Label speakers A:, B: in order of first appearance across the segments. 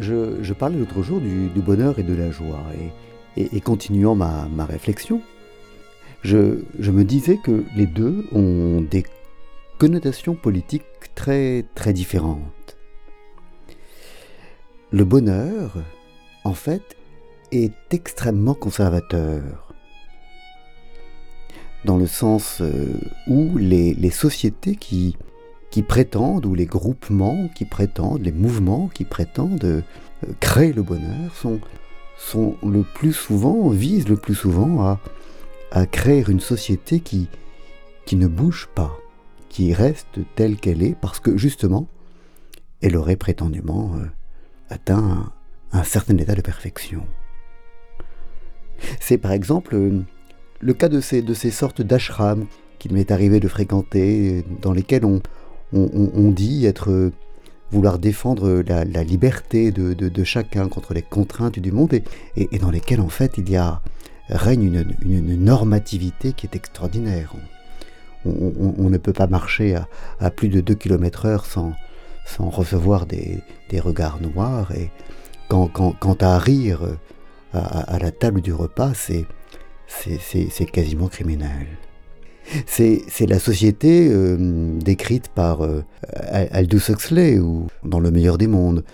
A: je, parlais l'autre jour du, bonheur et de la joie, et, continuant ma, réflexion, je, me disais que les deux ont des connotations politiques très, très différentes. Le bonheur, en fait, est extrêmement conservateur, dans le sens euh, où les sociétés qui, qui prétendent, ou les groupements qui prétendent, les mouvements qui prétendent euh, créer le bonheur, sont, sont le plus souvent, visent le plus souvent à, à créer une société qui, qui ne bouge pas, qui reste telle qu'elle est, parce que justement, elle aurait prétendument euh, atteint un, certain état de perfection. C'est par exemple euh, le cas de ces, de ces sortes d'ashrams qu'il m'est arrivé de fréquenter, dans lesquels on, on, dit être vouloir défendre la, liberté de, chacun contre les contraintes du monde et, dans lesquelles en fait il y a règne une, normativité qui est extraordinaire. On, ne peut pas marcher à, plus de 2 km heure sans, recevoir des, regards noirs et quand, à rire à, à, la table du repas, c'est quasiment criminel. C'est la société euh, décrite par euh, Aldous Huxley, ou dans Le meilleur des mondes.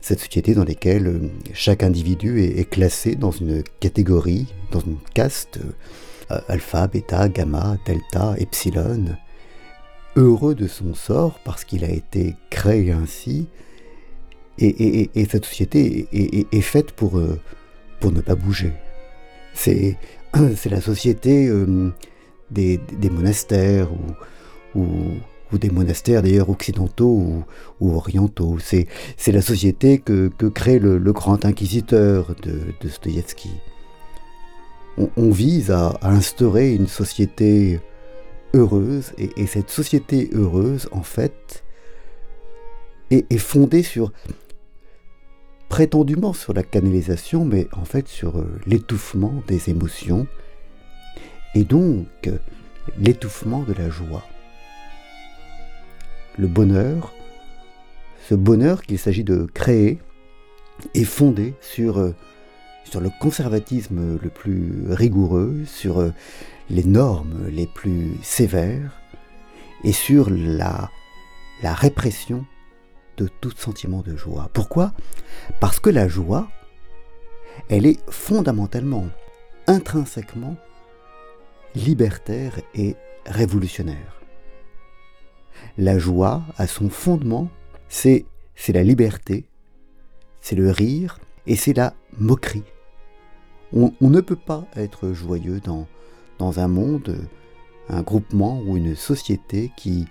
A: Cette société dans laquelle euh, chaque individu est, classé dans une catégorie, dans une caste, alpha, bêta, gamma, delta, epsilon, heureux de son sort parce qu'il a été créé ainsi, et, cette société est, faite pour, pour ne pas bouger. C'est la société des, monastères ou, des monastères d'ailleurs occidentaux ou, orientaux. C'est, la société que, crée le, grand inquisiteur de, de. On, vise à, instaurer une société heureuse et, cette société heureuse, en fait, est, est, fondée sur prétendument sur la canalisation, mais en fait sur euh, l'étouffement des émotions et donc l'étouffement de la joie. Le bonheur, ce bonheur qu'il s'agit de créer, est fondé sur, euh, sur le conservatisme le plus rigoureux, sur euh, les normes les plus sévères et sur la, la répression de tout sentiment de joie. Pourquoi? Parce que la joie, elle est fondamentalement, intrinsèquement libertaire et révolutionnaire. La joie, à son fondement, c'est la liberté, c'est le rire et c'est la moquerie. On, ne peut pas être joyeux dans, dans un monde, un groupement ou une société qui,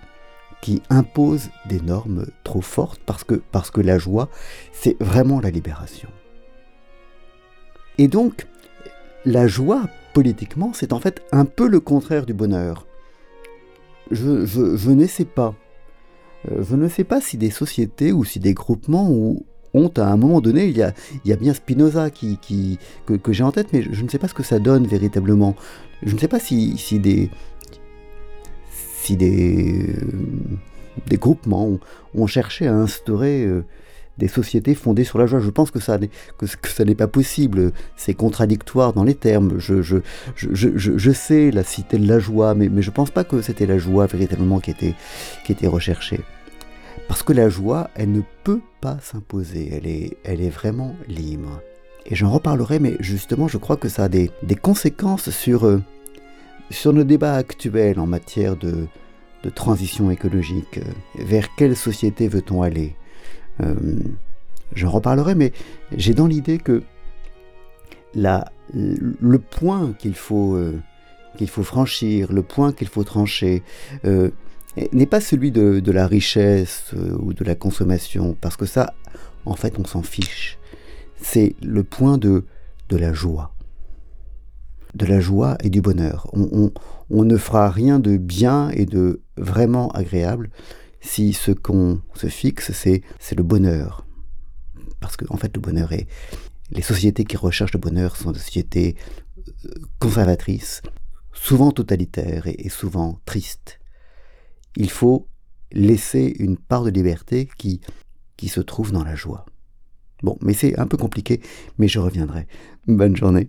A: qui impose des normes trop fortes parce que, parce que la joie, c'est vraiment la libération. Et donc, la joie politiquement, c'est en fait un peu le contraire du bonheur. Je, ne sais pas. Euh, je ne sais pas si des sociétés ou si des groupements ont à un moment donné, il y a, bien Spinoza qui, qui que, j'ai en tête, mais je ne sais pas ce que ça donne véritablement. Je ne sais pas si, des, euh, des groupements ont, ont, cherché à instaurer euh, des sociétés fondées sur la joie. Je pense que ça, que, ça n'est pas possible. C'est contradictoire dans les termes. Je, je, je, je, sais la cité de la joie, mais, mais je ne pense pas que c'était la joie véritablement qui était, qui était recherchée. Parce que la joie, elle ne peut pas s'imposer. Elle est, elle est vraiment libre. Et j'en reparlerai, mais justement, je crois que ça a des, des conséquences sur, euh, sur nos débats actuels en matière de, de transition écologique. Vers quelle société veut-on aller? Euh, j'en reparlerai, mais j'ai dans l'idée que la, le point qu'il faut, euh, faut franchir, le point qu'il faut trancher, euh, n'est pas celui de, la richesse ou de la consommation, parce que ça, en fait, on s'en fiche. C'est le point de, de la joie. De la joie et du bonheur. On, on, on ne fera rien de bien et de vraiment agréable si ce qu'on se fixe, c'est, le bonheur. Parce qu'en en fait, le bonheur est... Les sociétés qui recherchent le bonheur sont des sociétés euh, conservatrices, souvent totalitaires et, souvent tristes. Il faut laisser une part de liberté qui, qui se trouve dans la joie. Bon, mais c'est un peu compliqué, mais je reviendrai. Bonne journée.